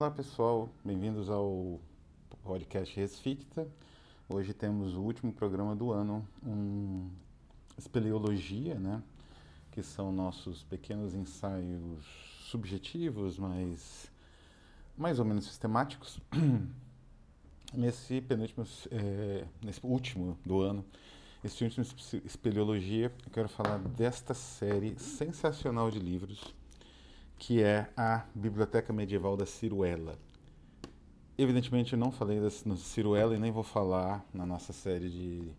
Olá pessoal, bem-vindos ao podcast Resficta. Hoje temos o último programa do ano, um espeleologia, né? Que são nossos pequenos ensaios subjetivos, mas mais ou menos sistemáticos. Nesse penúltimo, é, nesse último do ano, esse último espeleologia, eu quero falar desta série sensacional de livros que é a Biblioteca Medieval da Ciruela. Evidentemente, eu não falei da Ciruela e nem vou falar na nossa série de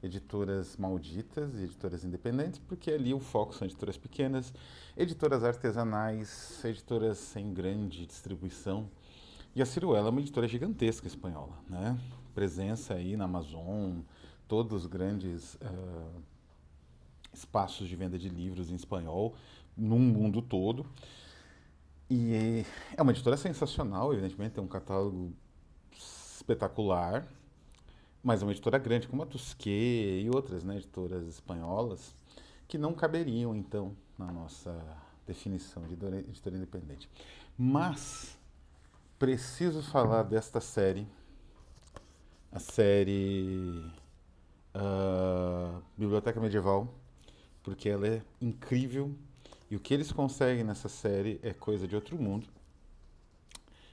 editoras malditas e editoras independentes, porque ali o foco são editoras pequenas, editoras artesanais, editoras sem grande distribuição. E a Ciruela é uma editora gigantesca espanhola, né? Presença aí na Amazon, todos os grandes uh, espaços de venda de livros em espanhol, no mundo todo. E é uma editora sensacional, evidentemente, tem um catálogo espetacular, mas é uma editora grande, como a Tusquet e outras né, editoras espanholas, que não caberiam, então, na nossa definição de editora independente. Mas preciso falar desta série, a série uh, Biblioteca Medieval, porque ela é incrível e o que eles conseguem nessa série é coisa de outro mundo,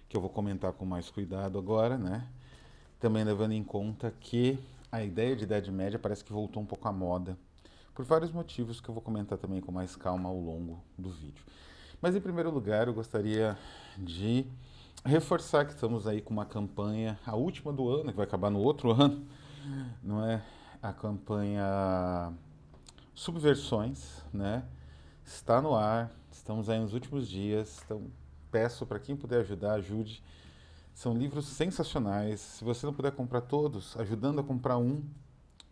que eu vou comentar com mais cuidado agora, né? Também levando em conta que a ideia de Idade Média parece que voltou um pouco à moda, por vários motivos que eu vou comentar também com mais calma ao longo do vídeo. Mas em primeiro lugar, eu gostaria de reforçar que estamos aí com uma campanha, a última do ano, que vai acabar no outro ano, não é? A campanha Subversões, né? Está no ar, estamos aí nos últimos dias, então peço para quem puder ajudar, ajude. São livros sensacionais. Se você não puder comprar todos, ajudando a comprar um,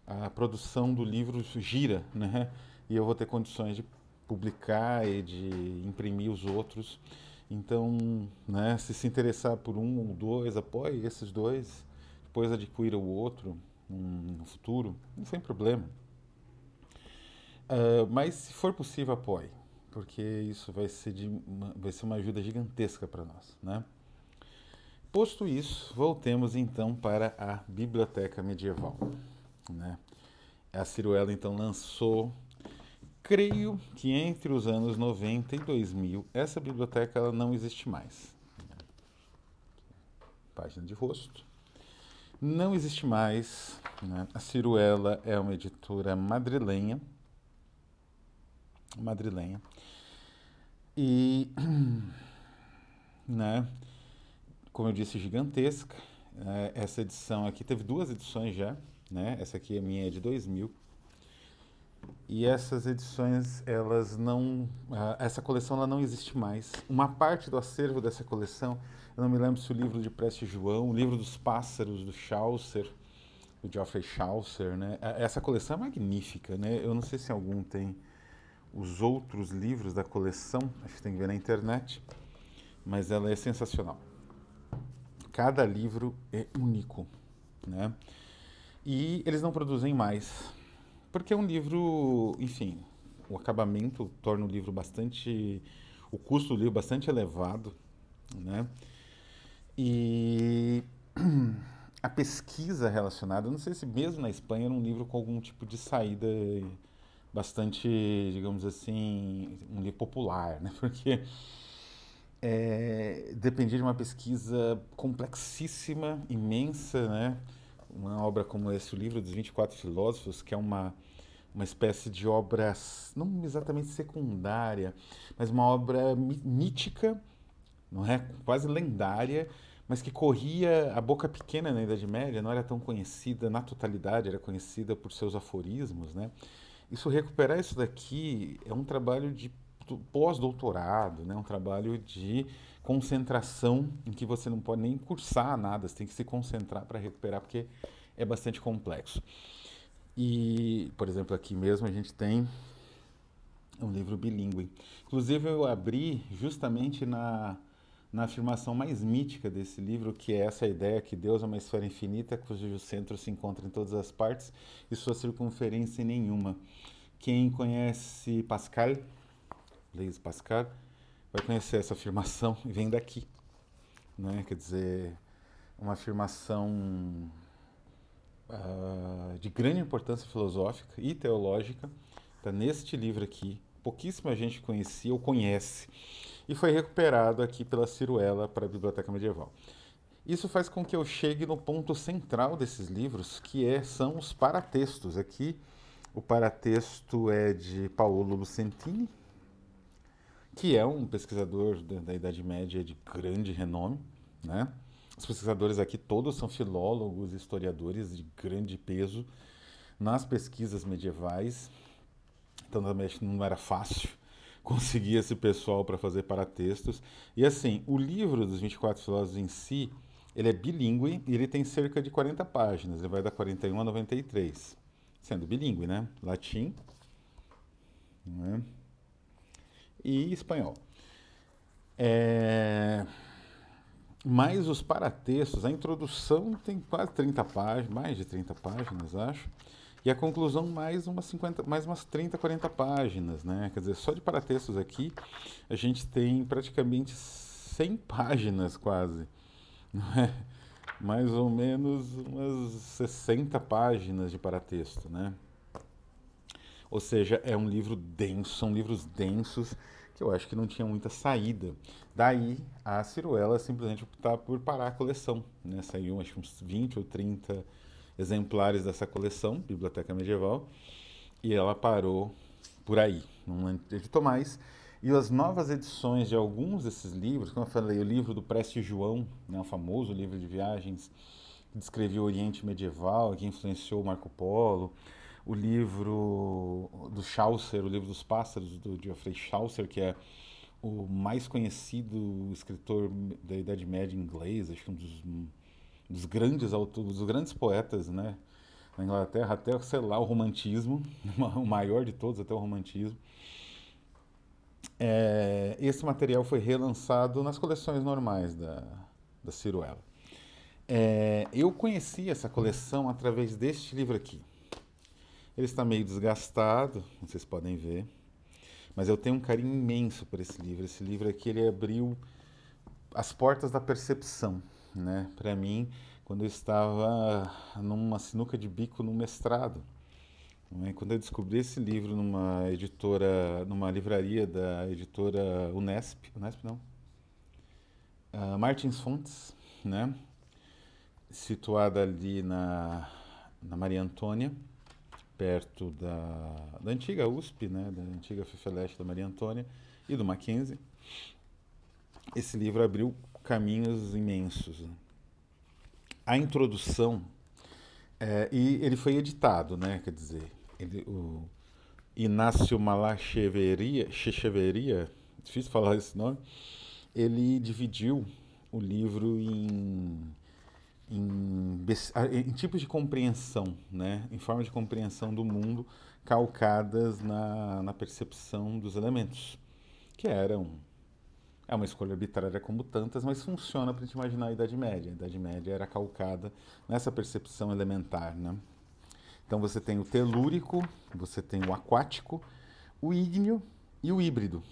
a produção do livro gira, né? E eu vou ter condições de publicar e de imprimir os outros. Então, né, se se interessar por um ou dois, apoie esses dois, depois adquira o outro no futuro, sem problema. Uh, mas se for possível, apoie, porque isso vai ser, de uma, vai ser uma ajuda gigantesca para nós. Né? Posto isso, voltemos então para a Biblioteca Medieval. Né? A Ciruela então lançou, creio que entre os anos 90 e 2000, essa biblioteca ela não existe mais. Página de rosto. Não existe mais. Né? A Ciruela é uma editora madrilenha madrilenha. E, né, como eu disse, gigantesca. É, essa edição aqui teve duas edições já, né? Essa aqui é minha é de 2000. E essas edições, elas não, essa coleção ela não existe mais. Uma parte do acervo dessa coleção, eu não me lembro se o livro de Preste João, o livro dos pássaros do Chaucer, do Geoffrey Chaucer, né? Essa coleção é magnífica, né? Eu não sei se algum tem os outros livros da coleção, acho que tem que ver na internet, mas ela é sensacional. Cada livro é único, né? E eles não produzem mais, porque é um livro, enfim, o acabamento torna o livro bastante, o custo do livro bastante elevado, né? E a pesquisa relacionada, não sei se mesmo na Espanha era um livro com algum tipo de saída bastante, digamos assim, um livro popular, né? Porque é, dependia de uma pesquisa complexíssima, imensa, né? Uma obra como esse, o livro dos 24 filósofos, que é uma uma espécie de obra não exatamente secundária, mas uma obra mítica, não é? Quase lendária, mas que corria a boca pequena na Idade Média, não era tão conhecida na totalidade, era conhecida por seus aforismos, né? Isso recuperar isso daqui é um trabalho de pós-doutorado, né? Um trabalho de concentração em que você não pode nem cursar nada, você tem que se concentrar para recuperar porque é bastante complexo. E, por exemplo, aqui mesmo a gente tem um livro bilíngue. Inclusive eu abri justamente na na afirmação mais mítica desse livro, que é essa ideia que Deus é uma esfera infinita cujo centro se encontra em todas as partes e sua circunferência em nenhuma. Quem conhece Pascal, Blaise Pascal, vai conhecer essa afirmação e vem daqui. né? quer dizer, uma afirmação uh, de grande importância filosófica e teológica, está neste livro aqui. Pouquíssima gente conhecia ou conhece, e foi recuperado aqui pela Ciruela para a Biblioteca Medieval. Isso faz com que eu chegue no ponto central desses livros, que é, são os paratextos. Aqui, o paratexto é de Paolo Lucentini, que é um pesquisador da, da Idade Média de grande renome. Né? Os pesquisadores aqui todos são filólogos, historiadores de grande peso nas pesquisas medievais. Então, também não era fácil conseguir esse pessoal para fazer paratextos. E assim, o livro dos 24 filósofos em si ele é bilíngue e ele tem cerca de 40 páginas. Ele vai da 41 a 93. Sendo bilíngue, né? Latim né? e espanhol. É... Mas os paratextos, a introdução tem quase 30 páginas, mais de 30 páginas, acho. E a conclusão mais umas 50, mais umas 30, 40 páginas, né? Quer dizer, só de paratextos aqui a gente tem praticamente 100 páginas quase. mais ou menos umas 60 páginas de paratexto, né? Ou seja, é um livro denso, são livros densos que eu acho que não tinha muita saída. Daí a Ciruela simplesmente optar por parar a coleção, né? Saiu acho uns 20 ou 30 exemplares dessa coleção, Biblioteca Medieval, e ela parou por aí, não editou mais. E as novas edições de alguns desses livros, como eu falei, o livro do Preste João, né, o famoso livro de viagens que descrevia o Oriente Medieval, que influenciou Marco Polo, o livro do Chaucer, o livro dos pássaros, do Geoffrey Chaucer, que é o mais conhecido escritor da Idade Média inglês, acho que um dos, dos grandes autores, dos grandes poetas, né, na Inglaterra, até, sei lá, o romantismo, o maior de todos, até o romantismo. É, esse material foi relançado nas coleções normais da, da Ciruela. É, eu conheci essa coleção através deste livro aqui. Ele está meio desgastado, vocês podem ver, mas eu tenho um carinho imenso por esse livro. Esse livro aqui ele abriu as portas da percepção, né? Para mim, quando eu estava numa sinuca de bico no mestrado. Né? Quando eu descobri esse livro numa editora, numa livraria da editora Unesp, Unesp não, uh, Martins Fontes, né? situada ali na, na Maria Antônia, perto da, da antiga USP, né? da antiga FFLeste da Maria Antônia e do Mackenzie. Esse livro abriu caminhos imensos. A introdução, é, e ele foi editado, né? quer dizer, ele, o Inácio Malacheveria, Checheveria, difícil falar esse nome, ele dividiu o livro em, em, em, tipos de compreensão, né? em formas de compreensão do mundo calcadas na, na percepção dos elementos, que eram é uma escolha arbitrária como tantas, mas funciona para a gente imaginar a Idade Média. A Idade Média era calcada nessa percepção elementar, né? Então você tem o telúrico, você tem o aquático, o ígneo e o híbrido,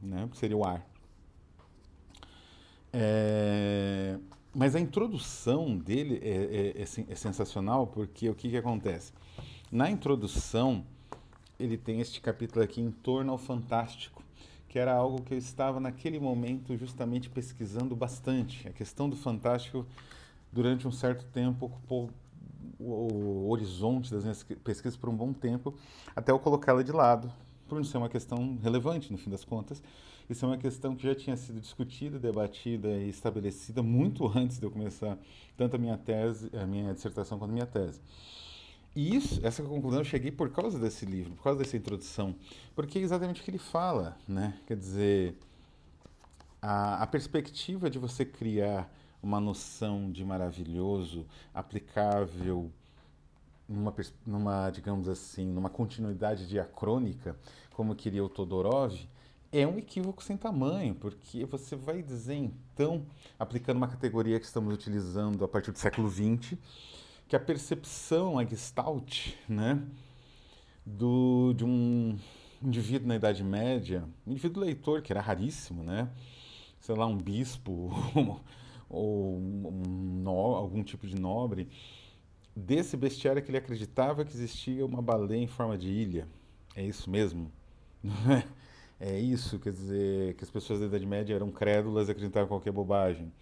né? que seria o ar. É... Mas a introdução dele é, é, é, é sensacional porque o que, que acontece? Na introdução, ele tem este capítulo aqui em torno ao fantástico, que era algo que eu estava naquele momento justamente pesquisando bastante. A questão do fantástico, durante um certo tempo, ocupou o horizonte das minhas pesquisas por um bom tempo, até eu colocá-la de lado, por não ser uma questão relevante, no fim das contas. Isso é uma questão que já tinha sido discutida, debatida e estabelecida muito antes de eu começar tanto a minha tese, a minha dissertação quanto a minha tese. E isso, essa conclusão eu cheguei por causa desse livro, por causa dessa introdução, porque é exatamente o que ele fala, né? Quer dizer, a, a perspectiva de você criar uma noção de maravilhoso aplicável numa, numa, digamos assim, numa continuidade diacrônica, como queria o Todorov, é um equívoco sem tamanho, porque você vai dizer, então, aplicando uma categoria que estamos utilizando a partir do século XX, que a percepção, a gestalt, né, do, de um indivíduo na Idade Média, um indivíduo leitor, que era raríssimo, né, sei lá, um bispo, ou um, um, algum tipo de nobre, desse bestiário que ele acreditava que existia uma baleia em forma de ilha. É isso mesmo? é isso, quer dizer, que as pessoas da Idade Média eram crédulas e acreditavam qualquer bobagem.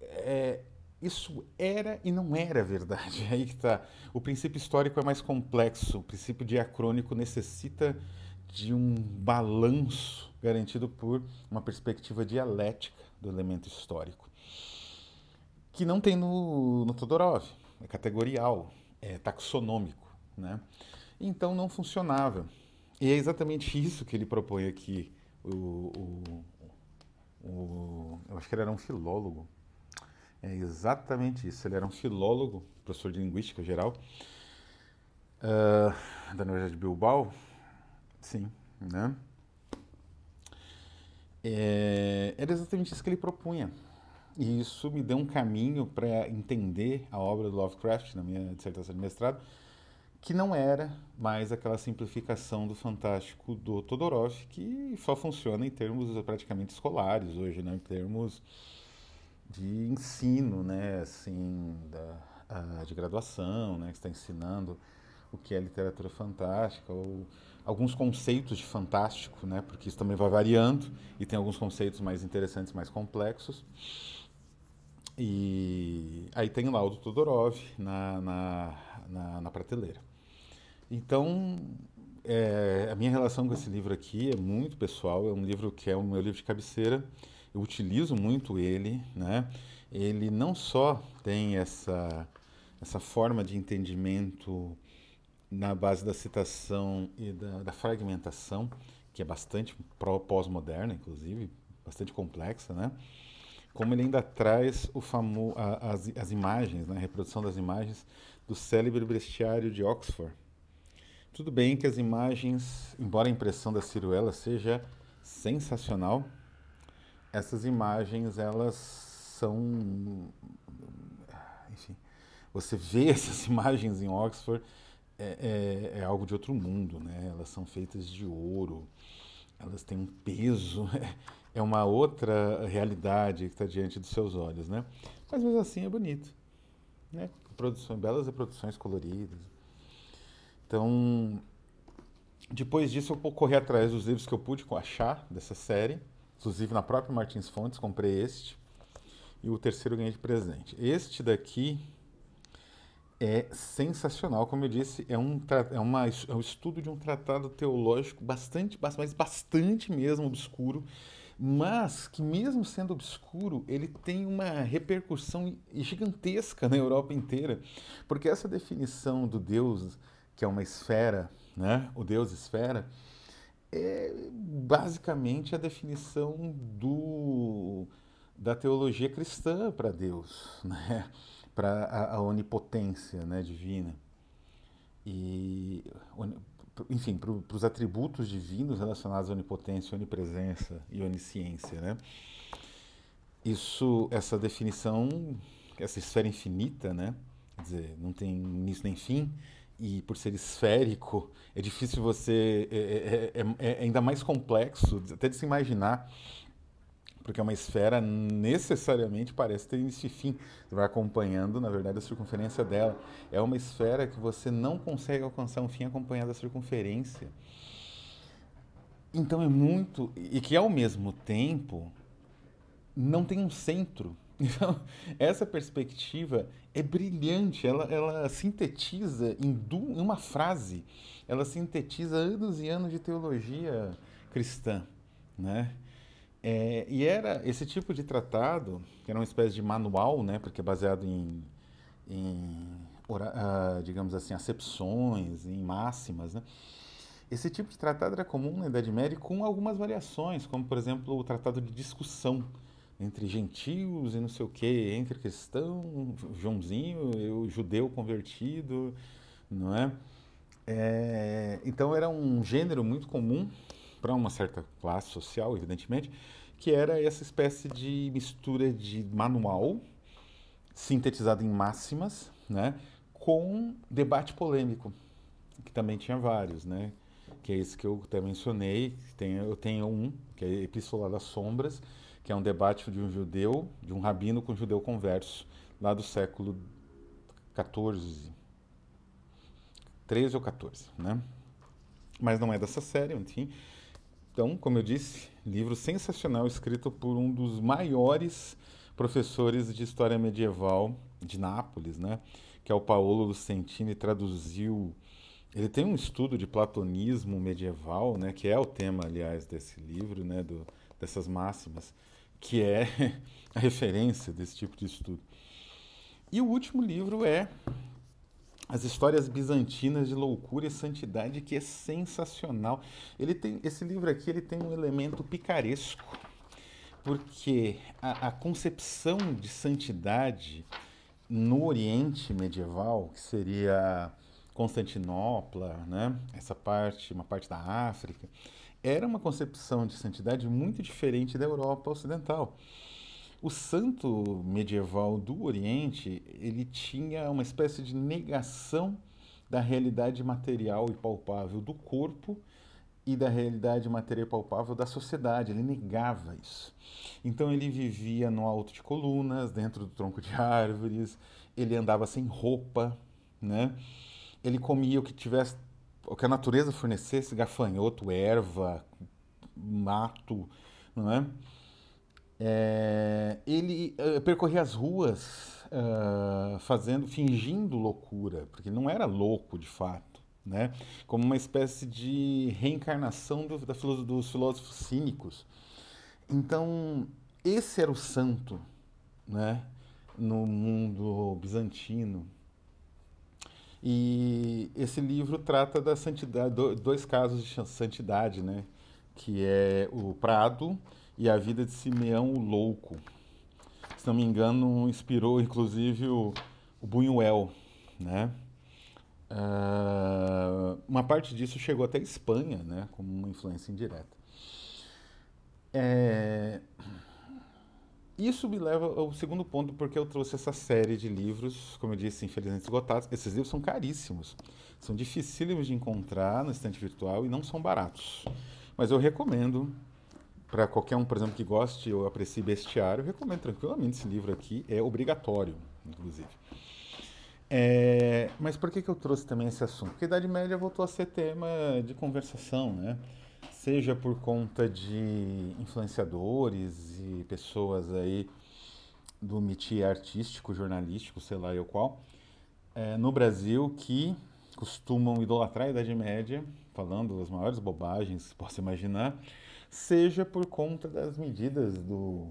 É, isso era e não era verdade. Aí que está. O princípio histórico é mais complexo. O princípio diacrônico necessita de um balanço garantido por uma perspectiva dialética do elemento histórico, que não tem no, no Todorov. É categorial, é taxonômico, né? Então não funcionava. E é exatamente isso que ele propõe aqui. O, o, o, eu acho que ele era um filólogo, é exatamente isso. Ele era um filólogo, professor de linguística geral, uh, da Universidade de Bilbao. Sim, né? É, era exatamente isso que ele propunha. E isso me deu um caminho para entender a obra do Lovecraft na minha dissertação de mestrado, que não era mais aquela simplificação do fantástico do Todorov, que só funciona em termos praticamente escolares hoje, né? em termos de ensino, né, assim, da, de graduação, né, que está ensinando o que é literatura fantástica, ou alguns conceitos de fantástico, né, porque isso também vai variando e tem alguns conceitos mais interessantes, mais complexos. E aí tem lá o do Todorov na, na, na, na prateleira. Então, é, a minha relação com esse livro aqui é muito pessoal, é um livro que é o meu livro de cabeceira, eu utilizo muito ele, né? Ele não só tem essa essa forma de entendimento na base da citação e da, da fragmentação, que é bastante pós-moderna, inclusive, bastante complexa, né? Como ele ainda traz o famo, a, as, as imagens, né? a reprodução das imagens do célebre bestiário de Oxford. Tudo bem que as imagens, embora a impressão da ciruela seja sensacional, essas imagens elas são enfim você vê essas imagens em Oxford é, é, é, algo de outro mundo né? Elas são feitas de ouro elas têm um peso é uma outra realidade que está diante dos seus olhos né? Mas mesmo assim é bonito né? Produções belas reproduções coloridas. Então depois disso eu correr atrás dos livros que eu pude achar dessa série Inclusive na própria Martins Fontes comprei este. E o terceiro ganhei de presente. Este daqui é sensacional, como eu disse, é um, é, uma, é um estudo de um tratado teológico bastante, mas bastante mesmo obscuro, mas que mesmo sendo obscuro, ele tem uma repercussão gigantesca na Europa inteira, porque essa definição do Deus, que é uma esfera, né, o Deus esfera, é basicamente a definição do, da teologia cristã para Deus, né? para a, a, onipotência né, divina. E, enfim, para os atributos divinos relacionados à onipotência, onipresença e onisciência. Né? Isso, essa definição, essa esfera infinita, né? quer dizer, não tem início nem fim, e por ser esférico, é difícil você. É, é, é, é, ainda mais complexo, até de se imaginar, porque é uma esfera necessariamente parece ter início fim. Você vai acompanhando, na verdade, a circunferência dela. É uma esfera que você não consegue alcançar um fim acompanhado da circunferência. Então é muito. E que ao mesmo tempo não tem um centro. Então, essa perspectiva é brilhante, ela, ela sintetiza em, uma frase, ela sintetiza anos e anos de teologia cristã, né? É, e era esse tipo de tratado, que era uma espécie de manual, né, porque é baseado em, em uh, digamos assim, acepções, em máximas, né? Esse tipo de tratado era comum na Idade Média com algumas variações, como, por exemplo, o tratado de discussão, entre gentios e não sei o que, entre cristão, Joãozinho, o judeu convertido, não é? é? Então era um gênero muito comum para uma certa classe social, evidentemente, que era essa espécie de mistura de manual sintetizado em máximas, né, com debate polêmico, que também tinha vários, né? Que é esse que eu até mencionei, tem, eu tenho um, que é Epístola das Sombras, que é um debate de um judeu, de um rabino com um judeu converso, lá do século 14, 13 ou 14, né? Mas não é dessa série, enfim. Então, como eu disse, livro sensacional escrito por um dos maiores professores de história medieval de Nápoles, né? Que é o Paolo Lucentini, traduziu. Ele tem um estudo de platonismo medieval, né? Que é o tema, aliás, desse livro, né? Do, dessas máximas, que é a referência desse tipo de estudo. E o último livro é as histórias bizantinas de loucura e santidade que é sensacional. Ele tem esse livro aqui ele tem um elemento picaresco porque a, a concepção de santidade no Oriente medieval que seria Constantinopla, né? Essa parte, uma parte da África, era uma concepção de santidade muito diferente da Europa ocidental. O santo medieval do Oriente, ele tinha uma espécie de negação da realidade material e palpável do corpo e da realidade material e palpável da sociedade. Ele negava isso. Então ele vivia no alto de colunas, dentro do tronco de árvores, ele andava sem roupa, né? Ele comia o que tivesse, o que a natureza fornecesse, gafanhoto, erva, mato, não é? É, ele uh, percorria as ruas uh, fazendo, fingindo loucura, porque não era louco de fato, né? Como uma espécie de reencarnação do, da, dos filósofos cínicos. Então, esse era o santo, né? No mundo bizantino. E esse livro trata da santidade, dois casos de santidade, né? Que é o Prado e a vida de Simeão o Louco. Se não me engano, inspirou inclusive o, o né? Uh, uma parte disso chegou até a Espanha, né, como uma influência indireta. É... Isso me leva ao segundo ponto, porque eu trouxe essa série de livros, como eu disse, infelizmente esgotados. Esses livros são caríssimos, são dificílimos de encontrar no estante virtual e não são baratos. Mas eu recomendo para qualquer um, por exemplo, que goste ou aprecie bestiário, eu recomendo tranquilamente esse livro aqui, é obrigatório, inclusive. É, mas por que, que eu trouxe também esse assunto? Porque a Idade Média voltou a ser tema de conversação, né? Seja por conta de influenciadores e pessoas aí do métier artístico, jornalístico, sei lá eu qual, é, no Brasil que costumam idolatrar a Idade Média, falando as maiores bobagens que possa imaginar, seja por conta das medidas do,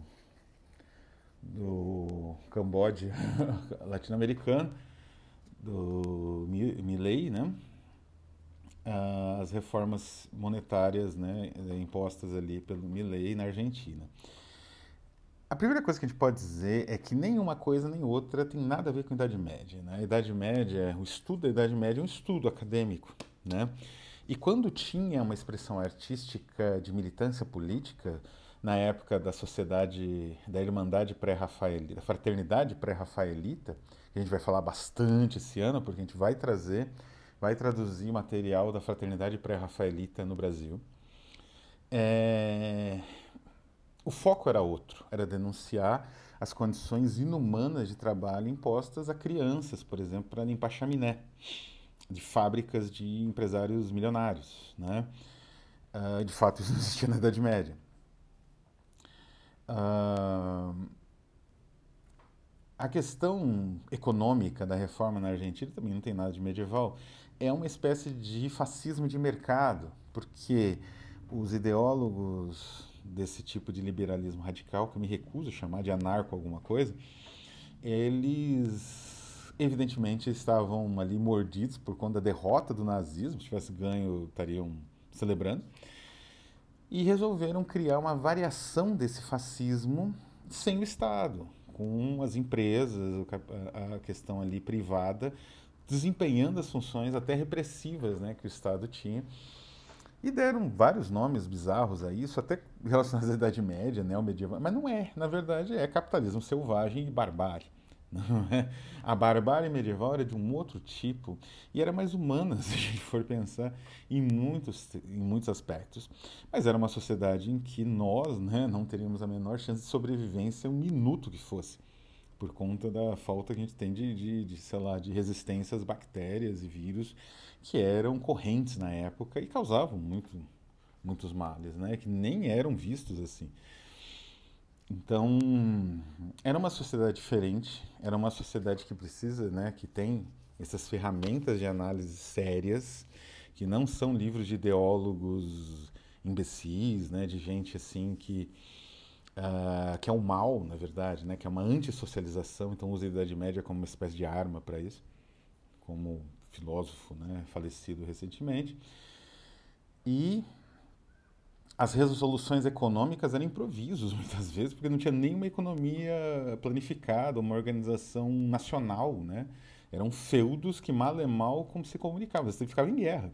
do Camboja latino-americano, do Milley, né? As reformas monetárias né, impostas ali pelo Milley na Argentina. A primeira coisa que a gente pode dizer é que nenhuma coisa nem outra tem nada a ver com a Idade Média. Né? A Idade Média, o estudo da Idade Média é um estudo acadêmico. Né? E quando tinha uma expressão artística de militância política, na época da sociedade, da Irmandade pré-rafaelita, da Fraternidade pré-rafaelita, que a gente vai falar bastante esse ano, porque a gente vai trazer, vai traduzir material da Fraternidade pré-rafaelita no Brasil. É... O foco era outro, era denunciar as condições inumanas de trabalho impostas a crianças, por exemplo, para limpar chaminé de fábricas de empresários milionários. Né? Uh, de fato, isso não existia na Idade Média. Uh, a questão econômica da reforma na Argentina também não tem nada de medieval. É uma espécie de fascismo de mercado, porque os ideólogos desse tipo de liberalismo radical, que eu me recuso a chamar de anarco alguma coisa, eles evidentemente estavam ali mordidos por conta da derrota do nazismo, se tivesse ganho, estariam celebrando, e resolveram criar uma variação desse fascismo sem o Estado, com as empresas, a questão ali privada, desempenhando as funções até repressivas né, que o Estado tinha. E deram vários nomes bizarros a isso, até relacionados à Idade Média, né, ao medieval, mas não é, na verdade é capitalismo selvagem e barbárie. A barbárie medieval era de um outro tipo e era mais humana, se a gente for pensar, em muitos, em muitos aspectos. Mas era uma sociedade em que nós né, não teríamos a menor chance de sobrevivência um minuto que fosse, por conta da falta que a gente tem de, de, de sei lá, de resistência às bactérias e vírus que eram correntes na época e causavam muito, muitos males, né, que nem eram vistos assim. Então, era uma sociedade diferente, era uma sociedade que precisa, né, que tem essas ferramentas de análise sérias, que não são livros de ideólogos imbecis, né, de gente assim que uh, que é o mal, na verdade, né, que é uma antissocialização, então usa a Idade Média como uma espécie de arma para isso, como filósofo, né, falecido recentemente. E as resoluções econômicas eram improvisos, muitas vezes, porque não tinha nenhuma economia planificada, uma organização nacional, né? Eram feudos que mal e mal como se comunicavam, você ficava em guerra.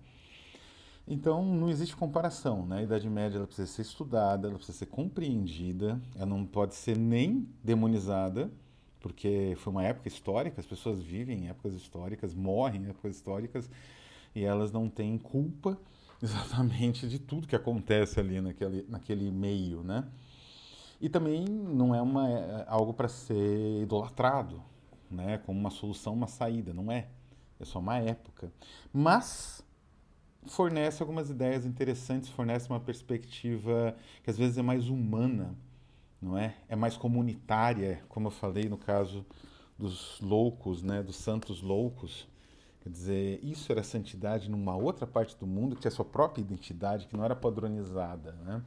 Então, não existe comparação, né? A Idade Média ela precisa ser estudada, ela precisa ser compreendida, ela não pode ser nem demonizada, porque foi uma época histórica, as pessoas vivem em épocas históricas, morrem em épocas históricas, e elas não têm culpa exatamente de tudo que acontece ali naquele, naquele meio, né? E também não é uma, é algo para ser idolatrado, né? Como uma solução, uma saída, não é. É só uma época. Mas fornece algumas ideias interessantes, fornece uma perspectiva que às vezes é mais humana, não é? É mais comunitária, como eu falei no caso dos loucos, né? Dos santos loucos Quer dizer, isso era santidade numa outra parte do mundo que tinha sua própria identidade, que não era padronizada. Né?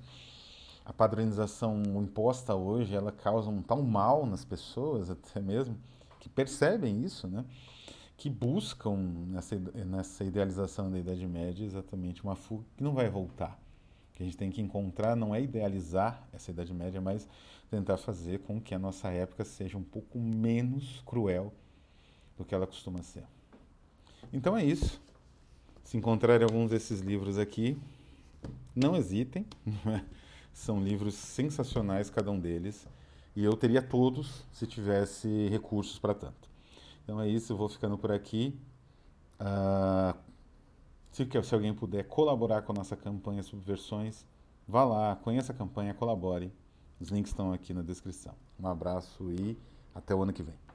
A padronização imposta hoje, ela causa um tal mal nas pessoas, até mesmo, que percebem isso, né? que buscam nessa, nessa idealização da Idade Média exatamente uma fuga que não vai voltar. O que a gente tem que encontrar não é idealizar essa Idade Média, mas tentar fazer com que a nossa época seja um pouco menos cruel do que ela costuma ser. Então é isso. Se encontrarem alguns desses livros aqui, não hesitem. São livros sensacionais, cada um deles. E eu teria todos se tivesse recursos para tanto. Então é isso, eu vou ficando por aqui. Uh, se, se alguém puder colaborar com a nossa campanha Subversões, vá lá, conheça a campanha, colabore. Os links estão aqui na descrição. Um abraço e até o ano que vem.